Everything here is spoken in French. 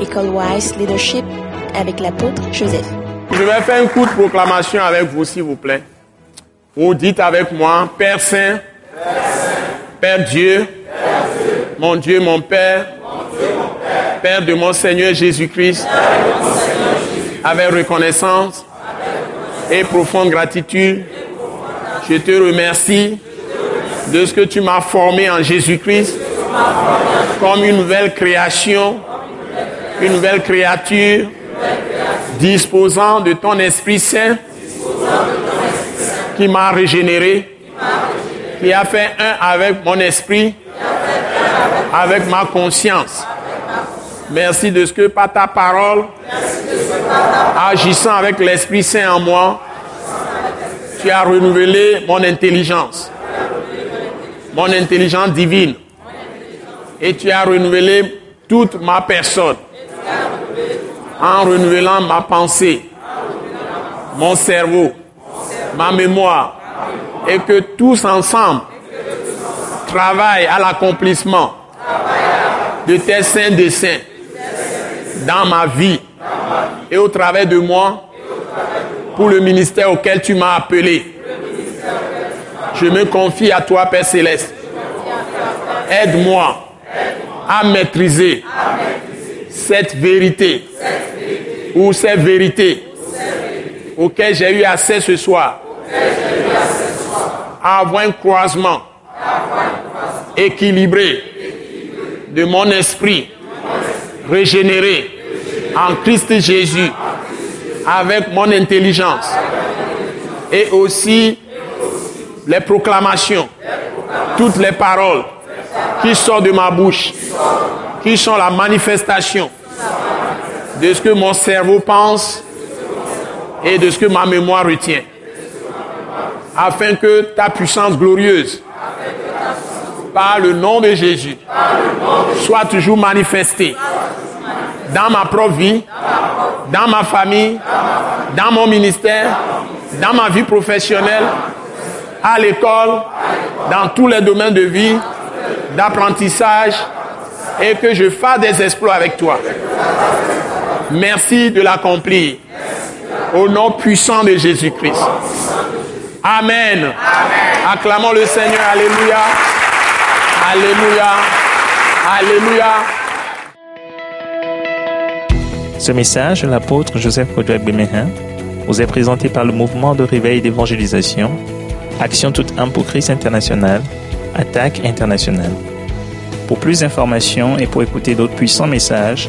École Wise Leadership avec l'apôtre Joseph. Je vais faire une courte proclamation avec vous, s'il vous plaît. Vous dites avec moi, Père Saint, Père, Dieu, mon Dieu, mon Père, Père de mon Seigneur Jésus-Christ, avec reconnaissance et profonde gratitude, je te remercie de ce que tu m'as formé en Jésus-Christ comme une nouvelle création, une nouvelle créature, disposant de ton Esprit Saint qui m'a régénéré, qui a fait un avec mon esprit, avec ma conscience. Merci de ce que par ta parole, agissant avec l'Esprit Saint en moi, tu as renouvelé mon intelligence, mon intelligence divine, et tu as renouvelé toute ma personne en renouvelant ma pensée, mon cerveau, ma mémoire, et que tous ensemble travaillent à l'accomplissement de tes saints desseins dans ma vie et au travers de moi pour le ministère auquel tu m'as appelé. Je me confie à toi, Père céleste. Aide-moi à maîtriser cette vérité ou ces vérités auxquelles j'ai eu accès ce soir. Avoir un croisement équilibré de mon esprit régénéré en Christ Jésus avec mon intelligence et aussi les proclamations, toutes les paroles qui sortent de ma bouche, qui sont la manifestation de ce que mon cerveau pense et de ce que ma mémoire retient, afin que ta puissance glorieuse, par le nom de Jésus, soit toujours manifestée dans ma propre vie, dans ma famille, dans mon ministère, dans ma vie professionnelle, à l'école, dans tous les domaines de vie, d'apprentissage, et que je fasse des exploits avec toi. Merci de l'accomplir. Au nom puissant de Jésus-Christ. Amen. Acclamons le Seigneur. Alléluia. Alléluia. Alléluia. Ce message de l'apôtre Joseph Kodouak Bemehin vous est présenté par le mouvement de réveil d'évangélisation, Action toute âme pour Christ international, Attaque internationale. Pour plus d'informations et pour écouter d'autres puissants messages,